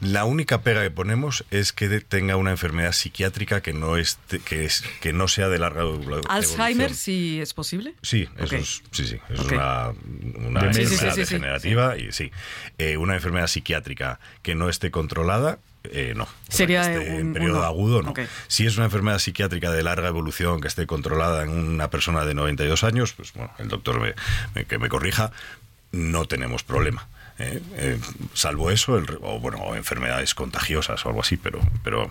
la única pega que ponemos es que tenga una enfermedad psiquiátrica que no esté- que es que no sea de larga evolu- Alzheimer, sí es posible. Sí, eso es, sí, sí, eso Ok. es una, enfermedad Sí, sí, degenerativa y sí. Eh, una enfermedad psiquiátrica que no esté controlada, eh, no. Sería esté un- en periodo uno. agudo, no. Si es una enfermedad psiquiátrica de larga evolución que esté controlada en una persona de 92 años, pues bueno, el doctor me- me- que me corrija, no tenemos problema. Eh, eh, salvo eso, el re- o bueno, o enfermedades contagiosas o algo así, pero, pero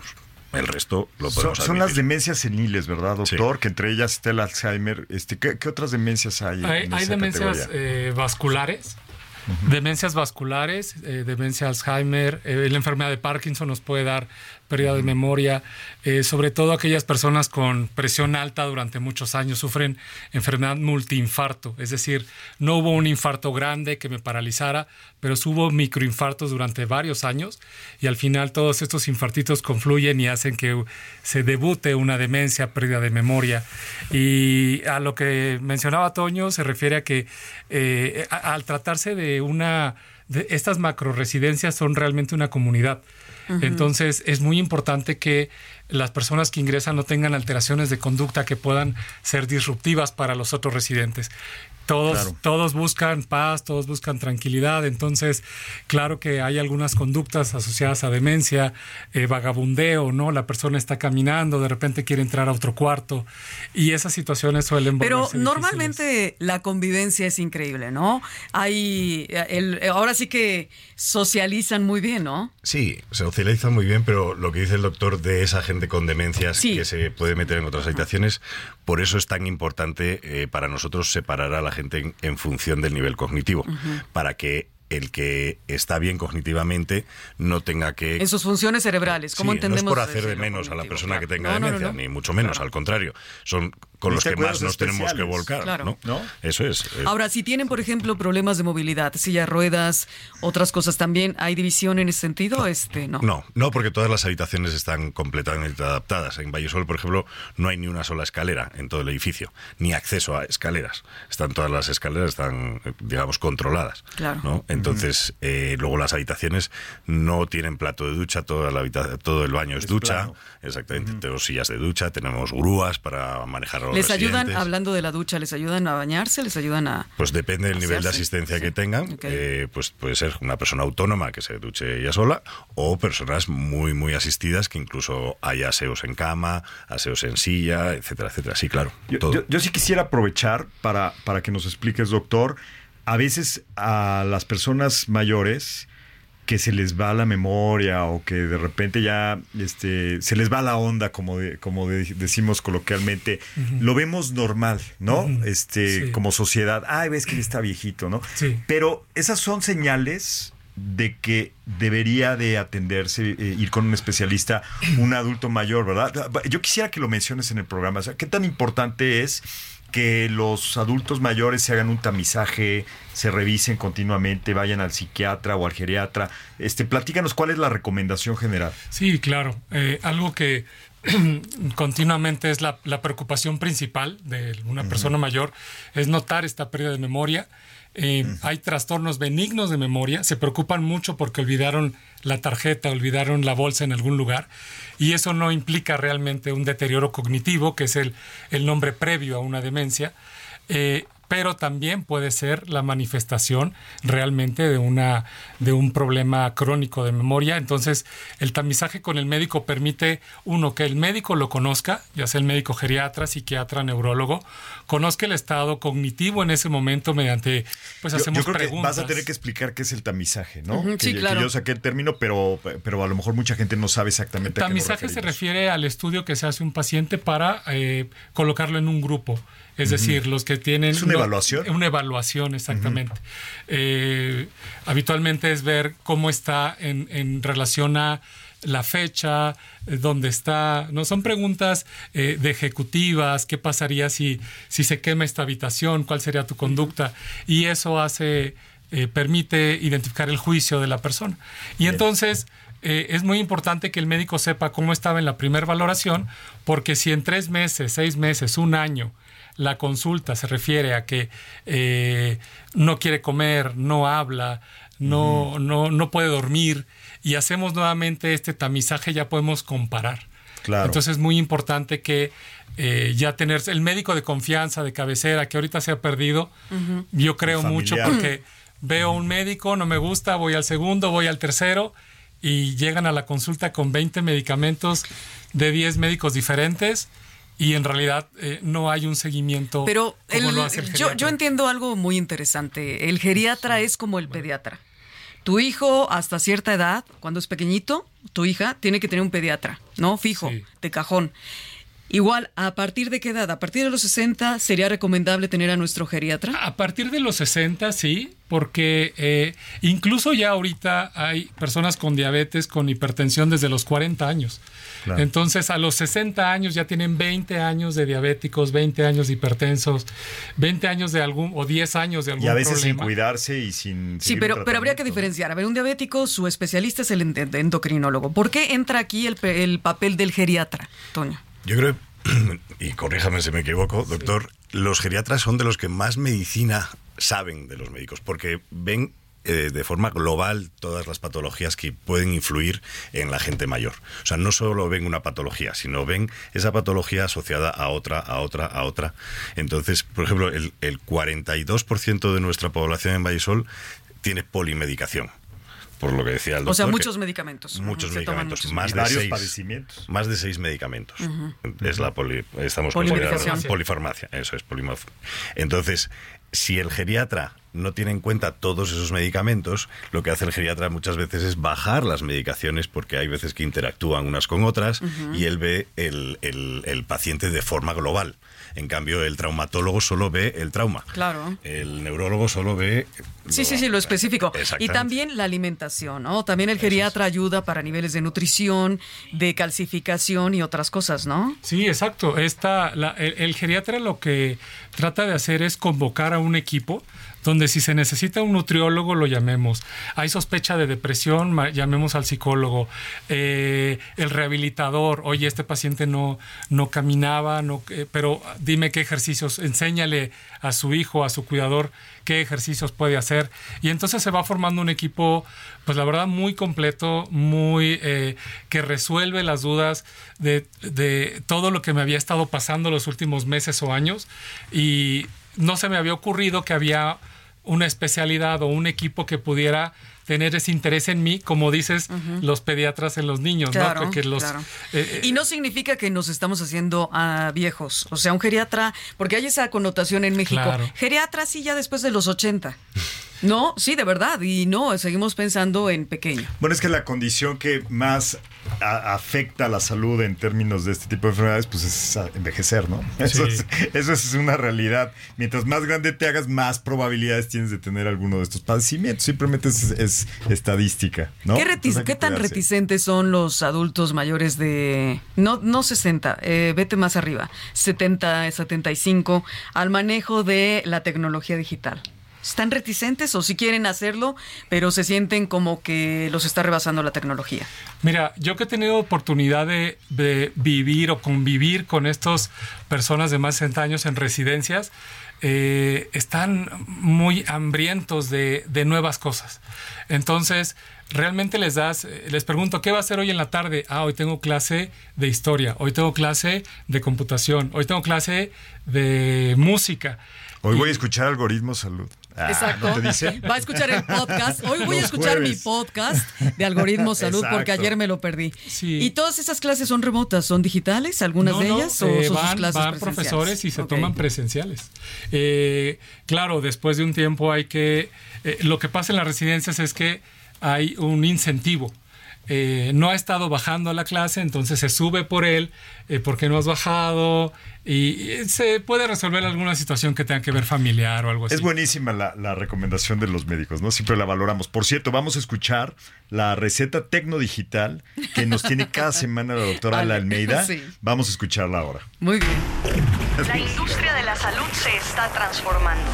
el resto lo Son, podemos son las admitir. demencias seniles, ¿verdad, doctor? Que entre ellas está el Alzheimer. Este, ¿qué, qué otras demencias hay? Hay, en hay esa demencias eh, vasculares, demencias vasculares, eh, demencia Alzheimer, eh, la enfermedad de Parkinson nos puede dar pérdida de memoria, eh, sobre todo aquellas personas con presión alta durante muchos años sufren enfermedad multiinfarto, es decir, no hubo un infarto grande que me paralizara, pero hubo microinfartos durante varios años y al final todos estos infartitos confluyen y hacen que se debute una demencia, pérdida de memoria. Y a lo que mencionaba Toño se refiere a que eh, a- al tratarse de una de estas macroresidencias son realmente una comunidad. Entonces es muy importante que las personas que ingresan no tengan alteraciones de conducta que puedan ser disruptivas para los otros residentes. Todos, Claro. todos buscan paz, todos buscan tranquilidad. Entonces, claro que hay algunas conductas asociadas a demencia, eh, vagabundeo, ¿no? La persona está caminando, de repente quiere entrar a otro cuarto y esas situaciones suelen Pero normalmente la convivencia es increíble, ¿no? Hay, el, ahora sí que socializan muy bien, ¿no? Sí, se socializa muy bien, pero lo que dice el doctor de esa gente con demencias Sí. que se puede meter en otras habitaciones, por eso es tan importante eh, para nosotros separar a la gente en, en función del nivel cognitivo, para que el que está bien cognitivamente no tenga que En sus funciones cerebrales, ¿cómo Sí, entendemos? No es por hacer de menos a la persona que tenga No, no, no, demencia, no. ni mucho menos, al contrario. Son con los que más nos tenemos que volcar. Claro. ¿no? ¿No? Eso es. eh, Ahora, si tienen, por ejemplo, problemas de movilidad, silla de ruedas, otras cosas también, ¿hay división en ese sentido? Este, no. No, no, porque todas las habitaciones están completamente adaptadas. En Vallesol, por ejemplo, no hay ni una sola escalera en todo el edificio, ni acceso a escaleras. Están todas las escaleras, están, digamos, controladas. Claro. ¿no? Entonces, eh, luego las habitaciones no tienen plato de ducha, toda la habita- todo el baño es, Es ducha. plano. Exactamente, tenemos sillas de ducha, tenemos grúas para manejar a los ¿Les ayudan, hablando de la ducha, les ayudan a bañarse? ¿Les ayudan a...? Pues depende del nivel de asistencia Sí. que tengan. Eh, pues puede ser una persona autónoma que se duche ella sola o personas muy, muy asistidas que incluso hay aseos en cama, aseos en silla, etcétera, etcétera. Sí, claro. Yo, todo. yo- yo sí quisiera aprovechar para, para que nos expliques, doctor. A veces a las personas mayores que se les va la memoria o que de repente ya este, se les va la onda, como, de- como de- decimos coloquialmente, lo vemos normal, ¿no? Este, Sí. Como sociedad. Ay, ves que ya está viejito, ¿no? Sí. Pero esas son señales de que debería de atenderse, eh, ir con un especialista, un adulto mayor, ¿verdad? Yo quisiera que lo menciones en el programa. O sea, ¿qué tan importante es que los adultos mayores se hagan un tamizaje, se revisen continuamente, vayan al psiquiatra o al geriatra? Este, platícanos cuál es la recomendación general. Sí, claro. Eh, algo que continuamente es la, la preocupación principal de una persona mayor es notar esta pérdida de memoria. Eh, Hay trastornos benignos de memoria, se preocupan mucho porque olvidaron la tarjeta, olvidaron la bolsa en algún lugar y eso no implica realmente un deterioro cognitivo, que es el, el nombre previo a una demencia. Eh, pero también puede ser la manifestación realmente de una de un problema crónico de memoria. Entonces, el tamizaje con el médico permite uno que el médico lo conozca, ya sea el médico geriatra, psiquiatra, neurólogo, conozca el estado cognitivo en ese momento mediante pues Yo, hacemos yo creo preguntas. que vas a tener que explicar qué es el tamizaje, ¿no? Que- sí, que claro. yo saqué el término, pero, pero a lo mejor mucha gente no sabe exactamente a qué nos Tamizaje se refiere al estudio que se hace un paciente para eh, colocarlo en un grupo. Es decir, los que tienen... ¿Es una evaluación? Una evaluación, exactamente. Eh, habitualmente es ver cómo está en, en relación a la fecha, eh, dónde está, no son preguntas eh, de ejecutivas, qué pasaría si, si se quema esta habitación, cuál sería tu conducta, y eso hace, eh, permite identificar el juicio de la persona. Y entonces es muy importante que el médico sepa cómo estaba en la primera valoración, porque si en tres meses, seis meses, un año, la consulta se refiere a que no quiere comer, no habla, no, no, no puede dormir, y hacemos nuevamente este tamizaje, ya podemos comparar. Claro. Entonces es muy importante que eh, ya tener el médico de confianza, de cabecera, que ahorita se ha perdido, yo creo mucho porque veo un médico, no me gusta, voy al segundo, voy al tercero y llegan a la consulta con 20 medicamentos de 10 médicos diferentes y en realidad eh, no hay un seguimiento Pero yo, yo entiendo algo muy interesante. El geriatra es como el pediatra. Tu hijo hasta cierta edad, cuando es pequeñito, tu hija tiene que tener un pediatra, ¿no? Fijo, de cajón. Igual, ¿a partir de qué edad? ¿A partir de los 60 sería recomendable tener a nuestro geriatra? A partir de los 60, sí, porque eh, incluso ya ahorita hay personas con diabetes, con hipertensión desde los 40 años. Entonces, a los 60 años ya tienen 20 años de diabéticos, 20 años de hipertensos, 20 años de algún, o 10 años de algún Y a veces problema. sin cuidarse y sin... Sí, pero, pero habría que diferenciar. A ver, un diabético, su especialista es el endocrinólogo. ¿Por qué entra aquí el, el papel del geriatra, Toño? Yo creo, y corríjame si me equivoco, doctor, los geriatras son de los que más medicina saben de los médicos, porque ven eh, de forma global todas las patologías que pueden influir en la gente mayor. O sea, no solo ven una patología, sino ven esa patología asociada a otra, a otra, a otra. Entonces, por ejemplo, el, el 42% de nuestra población en Vallisol tiene polimedicación por lo que decía el doctor. O sea, muchos medicamentos. Muchos Se medicamentos. muchos. Más de varios seis. padecimientos. Más de seis medicamentos. Es la poli, estamos considerando polifarmacia. Eso es polimorf. Entonces, si el geriatra no tiene en cuenta todos esos medicamentos, lo que hace el geriatra muchas veces es bajar las medicaciones porque hay veces que interactúan unas con otras y él ve el, el- el paciente de forma global. En cambio, el traumatólogo solo ve el trauma. Claro. El neurólogo solo ve... Sí, sí, sí, lo específico. Y también la alimentación, ¿no? También el geriatra ayuda para niveles de nutrición, de calcificación y otras cosas, ¿no? Sí, exacto. Esta, la- el, el geriatra lo que trata de hacer es convocar a un equipo donde si se necesita un nutriólogo lo llamemos. Hay sospecha de depresión, llamemos al psicólogo. Eh, el rehabilitador, oye, este paciente no, no caminaba, no, eh, pero dime qué ejercicios, enséñale a su hijo, a su cuidador, qué ejercicios puede hacer. Y entonces se va formando un equipo, pues la verdad, muy completo, muy eh, que resuelve las dudas de, de todo lo que me había estado pasando los últimos meses o años. Y no se me había ocurrido que había una especialidad o un equipo que pudiera tener ese interés en mí, como dices, los pediatras en los niños, Claro, ¿no? Porque los, claro. eh, eh, y no significa que nos estamos haciendo ah, viejos. O sea, un geriatra, porque hay esa connotación en México. Claro. Geriatra sí ya después de los 80. No, sí, de verdad. Y no, seguimos pensando en pequeño. Bueno, es que la condición que más a- afecta a la salud en términos de este tipo de enfermedades, pues es envejecer, ¿no? Eso, es, eso es una realidad. Mientras más grande te hagas, más probabilidades tienes de tener alguno de estos padecimientos. Simplemente es, es estadística, ¿no? ¿Qué, tan cuidarse. reticentes son los adultos mayores de, no, no 60, eh, vete más arriba, 70, 75, al manejo de la tecnología digital? ¿Están reticentes o si quieren hacerlo, pero se sienten como que los está rebasando la tecnología? Mira, yo que he tenido oportunidad de, de vivir o convivir con estas personas de más de 60 años en residencias, eh, están muy hambrientos de, de nuevas cosas. Entonces, realmente les das, eh, les pregunto, ¿qué va a hacer hoy en la tarde? Ah, hoy tengo clase de historia, hoy tengo clase de computación, hoy tengo clase de música. Hoy voy a escuchar algoritmo salud. Ah, Exacto. ¿no te? Va a escuchar el podcast. Hoy voy a escuchar mi podcast de Algoritmo Salud porque ayer me lo perdí. Sí. ¿Y todas esas clases son remotas? ¿Son digitales? ¿Algunas No, de no, ellas? ¿O eh, son sus van, clases van presenciales? profesores y se toman presenciales. Eh, claro, después de un tiempo hay que... eh, lo que pasa en las residencias es que hay un incentivo. Eh, no ha estado bajando a la clase, entonces se sube por él, eh, ¿por qué no has bajado? Y, y se puede resolver alguna situación que tenga que ver familiar o algo así. Es buenísima la, la recomendación de los médicos, ¿no? Siempre la valoramos. Por cierto, vamos a escuchar la receta tecnodigital que nos tiene cada semana la doctora Vale, Ala Almeida. sí. Vamos a escucharla ahora. Muy bien. La industria de la salud se está transformando.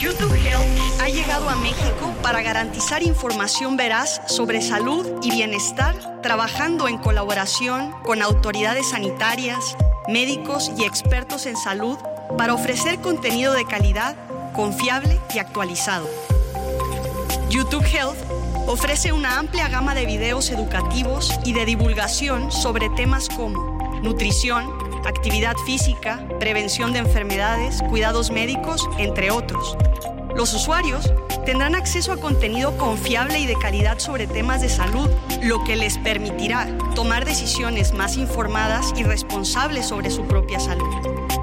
YouTube Health ha llegado a México para garantizar información veraz sobre salud y bienestar, trabajando en colaboración con autoridades sanitarias, médicos y expertos en salud para ofrecer contenido de calidad, confiable y actualizado. YouTube Health ofrece una amplia gama de videos educativos y de divulgación sobre temas como nutrición, actividad física, prevención de enfermedades, cuidados médicos, entre otros. Los usuarios tendrán acceso a contenido confiable y de calidad sobre temas de salud, lo que les permitirá tomar decisiones más informadas y responsables sobre su propia salud.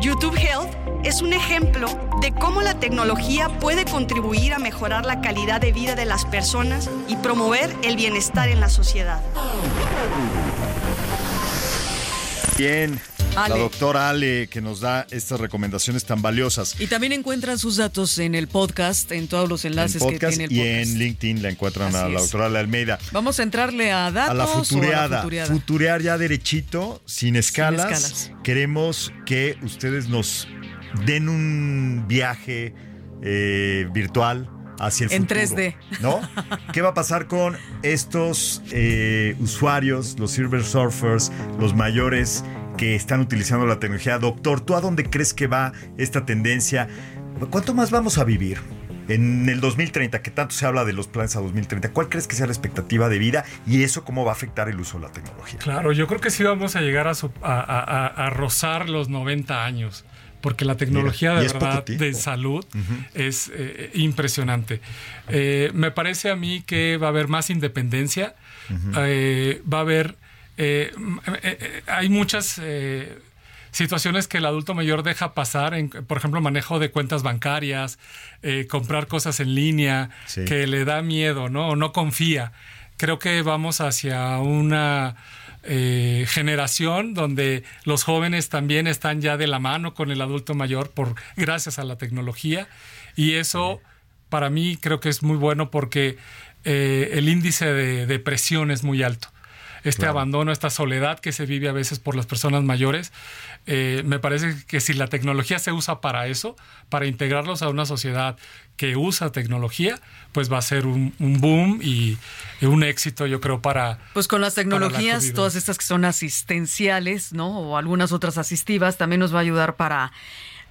YouTube Health es un ejemplo de cómo la tecnología puede contribuir a mejorar la calidad de vida de las personas y promover el bienestar en la sociedad. Bien. Ale. La doctora Ale que nos da estas recomendaciones tan valiosas. Y también encuentran sus datos en el podcast, en todos los En enlaces podcast que tiene el y podcast. en LinkedIn la encuentran a Así la es. doctora Ale Almeida. Vamos a entrarle a datos a la o futureada. a la futureada? Futurear ya derechito, sin escalas. escalas. Queremos que ustedes nos den un viaje eh, virtual hacia el En futuro. 3D. ¿No? ¿Qué va a pasar con estos eh, usuarios, los silver surfers, los mayores que están utilizando la tecnología? Doctor, ¿tú a dónde crees que va esta tendencia? ¿Cuánto más vamos a vivir? En el 2030, que tanto se habla de los planes a 2030, ¿cuál crees que sea la expectativa de vida y eso cómo va a afectar el uso de la tecnología? Claro, yo creo que sí vamos a llegar a, su- a, a- a- a rozar los 90 años, porque la tecnología Mira, de verdad de salud es eh, impresionante. Eh, me parece a mí que va a haber más independencia, eh, va a haber... eh, eh, eh, hay muchas... situaciones que el adulto mayor deja pasar, en, por ejemplo, manejo de cuentas bancarias, comprar cosas en línea, Sí. que le da miedo, ¿no? O no confía. Creo que vamos hacia una eh, generación donde los jóvenes también están ya de la mano con el adulto mayor por gracias a la tecnología y eso para mí creo que es muy bueno porque eh, el índice de depresión es muy alto este abandono, esta soledad que se vive a veces por las personas mayores. eh, me parece que si la tecnología se usa para eso, para integrarlos a una sociedad que usa tecnología, pues va a ser un, un boom y, y un éxito, yo creo, para... Pues con las la tecnologías, todas estas que son asistenciales, ¿no? O algunas otras asistivas, también nos va a ayudar para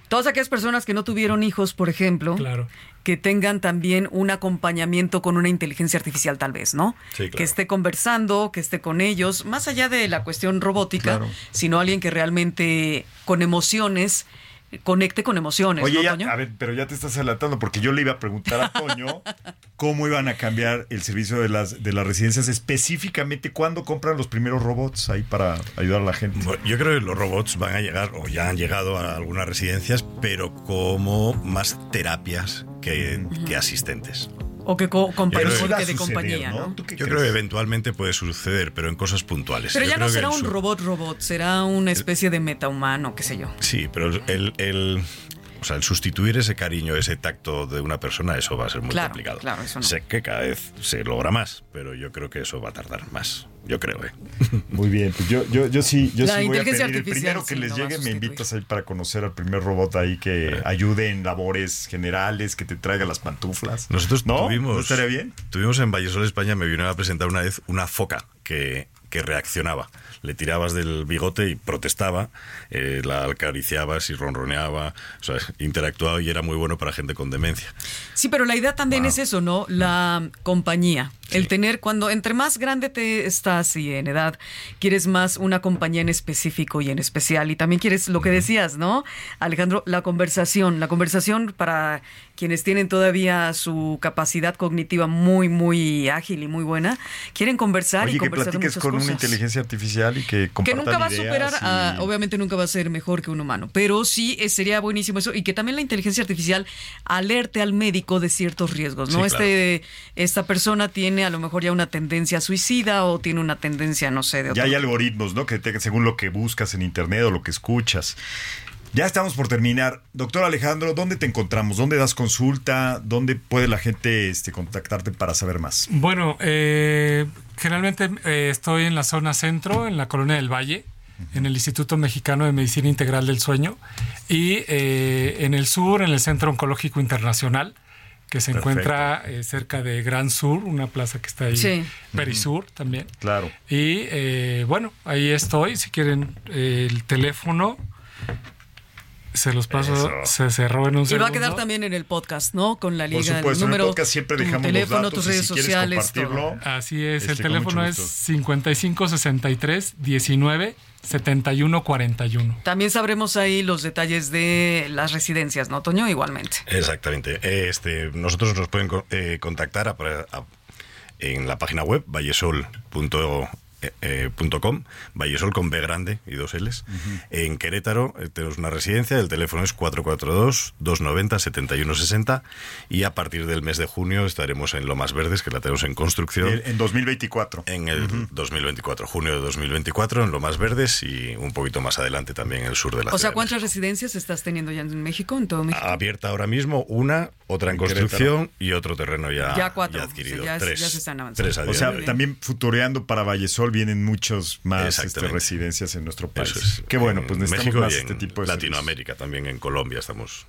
todas aquellas personas que no tuvieron hijos, por ejemplo, Claro. Que tengan también un acompañamiento con una inteligencia artificial, tal vez, ¿no? Sí, claro. Que esté conversando, que esté con ellos, más allá de la cuestión robótica, Claro. sino alguien que realmente con emociones conecte con emociones. Oye, ¿no, ya, Toño? a ver, pero ya te estás adelantando porque yo le iba a preguntar a Toño cómo iban a cambiar el servicio de las, de las residencias, específicamente cuándo compran los primeros robots ahí para ayudar a la gente. Bueno, yo creo que los robots van a llegar, o ya han llegado a algunas residencias, pero como más terapias que, que asistentes. O que co- compañía, que de suceder, compañía, ¿no? ¿no? ¿Tú qué Yo crees? creo que eventualmente puede suceder, pero en cosas puntuales. Pero Yo ya no será un robot robot, será una especie de metahumano, qué sé yo. Sí, pero el, el- o sea, el sustituir ese cariño, ese tacto de una persona, eso va a ser muy Claro, complicado. claro, eso no. Sé que cada vez se logra más, pero yo creo que eso va a tardar más. Yo creo, ¿eh? Muy bien, pues yo, yo, yo sí, yo La sí voy a inteligencia pedir el artificial, primero que sí, les llegue, me invitas ahí para conocer al primer robot ahí que ayude en labores generales, que te traiga las pantuflas. Nosotros ¿No? tuvimos. ¿No estaría bien? Tuvimos en Vallesol, España, me vino a presentar una vez una foca que, que reaccionaba. Le tirabas del bigote y protestaba, eh, la acariciabas y ronroneaba, o sea, interactuaba y era muy bueno para gente con demencia. Sí, pero la idea también es eso, ¿no? La compañía. El tener, cuando entre más grande te estás y en edad, quieres más una compañía en específico y en especial. Y también quieres lo que decías, ¿no? Alejandro, la conversación. La conversación para quienes tienen todavía su capacidad cognitiva muy, muy ágil y muy buena, quieren conversar Oye, y que conversar platiques muchas con cosas. una inteligencia artificial y que nunca va a superar, y- a- obviamente nunca va a ser mejor que un humano, pero sí eh, sería buenísimo eso y que también la inteligencia artificial alerte al médico de ciertos riesgos, ¿no? Sí, este, esta persona tiene a lo mejor ya una tendencia suicida o tiene una tendencia, no sé, de Ya otro. hay algoritmos, ¿no? Que te- según lo que buscas en internet o lo que escuchas. Ya estamos por terminar. Doctor Alejandro, ¿dónde te encontramos? ¿Dónde das consulta? ¿Dónde puede la gente este, contactarte para saber más? Bueno, eh, generalmente eh, estoy en la zona centro, en la colonia del Valle, en el Instituto Mexicano de Medicina Integral del Sueño, y eh, en el sur, en el Centro Oncológico Internacional, que se Perfecto. encuentra eh, cerca de Gran Sur, una plaza que está ahí, Sí. Perisur también. Claro. Y eh, bueno, ahí estoy. Si quieren eh, el teléfono, se los paso. Eso. Se cerró en un Y segundo. va a quedar también en el podcast, ¿no? Con la liga, Por supuesto, el en el número, podcast siempre tu dejamos los teléfono, datos tus y redes si sociales, todo. Así es, Este, el teléfono es gusto. 55 63 19 71 41. También sabremos ahí los detalles de las residencias, ¿no, Toño? Igualmente. Exactamente. Este, nosotros nos pueden eh, contactar a- a- en la página web vallesol.com, Vallesol con B grande y dos L's. En Querétaro eh, tenemos una residencia, el teléfono es 442-290-7160 y a partir del mes de junio estaremos en Lomas Verdes, que la tenemos en construcción. En, en 2024. En el 2024, junio de 2024, en Lomas Verdes y un poquito más adelante también en el sur de la O sea, ciudad de ¿cuántas residencias estás teniendo ya en México, en todo México? Abierta ahora mismo una, otra en construcción y otro terreno ya, Ya cuatro. adquirido. O sea, ya- tres, ya se están avanzando. tres O sea, también futureando para Vallesol vienen muchos más este, residencias en nuestro país. Es. Qué bueno, En pues necesitamos México más y este en tipo de Latinoamérica, también en Colombia estamos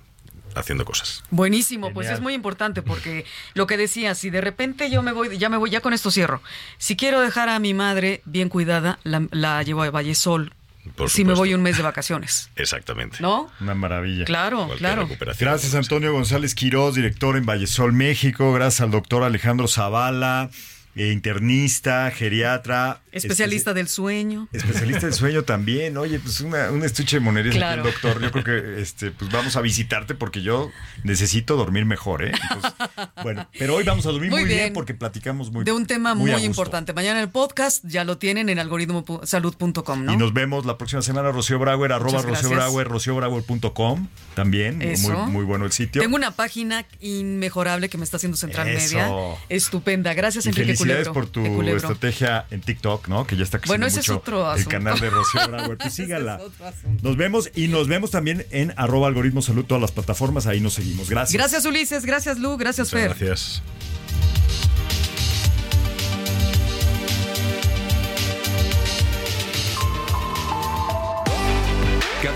haciendo cosas. Buenísimo, pues es muy importante porque lo que decía, si de repente yo me voy, ya me voy, ya con esto cierro. Si quiero dejar a mi madre bien cuidada, la, la llevo a Vallesol. Por si me voy un mes de vacaciones, Exactamente. ¿no? Una maravilla. Claro, Cualquier claro. Gracias Antonio González Quiroz, director en Vallesol, México. Gracias al doctor Alejandro Zavala, internista, geriatra. Especialista espe- del sueño. Especialista del sueño también. Oye, pues una, un estuche de monerías Claro. aquí, doctor. Yo creo que este, pues vamos a visitarte porque yo necesito dormir mejor, ¿eh? Entonces, bueno, pero hoy vamos a dormir muy, Muy bien. bien. porque platicamos muy de un tema muy importante. Mañana el podcast ya lo tienen en algoritmosalud.com, ¿no? Y nos vemos la próxima semana, Rocío Brauer, arroba Rocío. Brauer, rociobrauer.com también. Muy, muy bueno el sitio. Tengo una página inmejorable que me está haciendo Central Eso. Media. Estupenda. Gracias, Enrique felicidades por tu estrategia en TikTok, ¿no? Que ya está creciendo Bueno, ese es otro el asunto. canal de Rocío Brauer. Pues Ese sígala. es otro asunto. Nos vemos y nos vemos también en arroba algoritmo salud, todas las plataformas. Ahí nos seguimos. Gracias. Gracias, Ulises. Gracias, Lu. Gracias, Muchas Fer. gracias.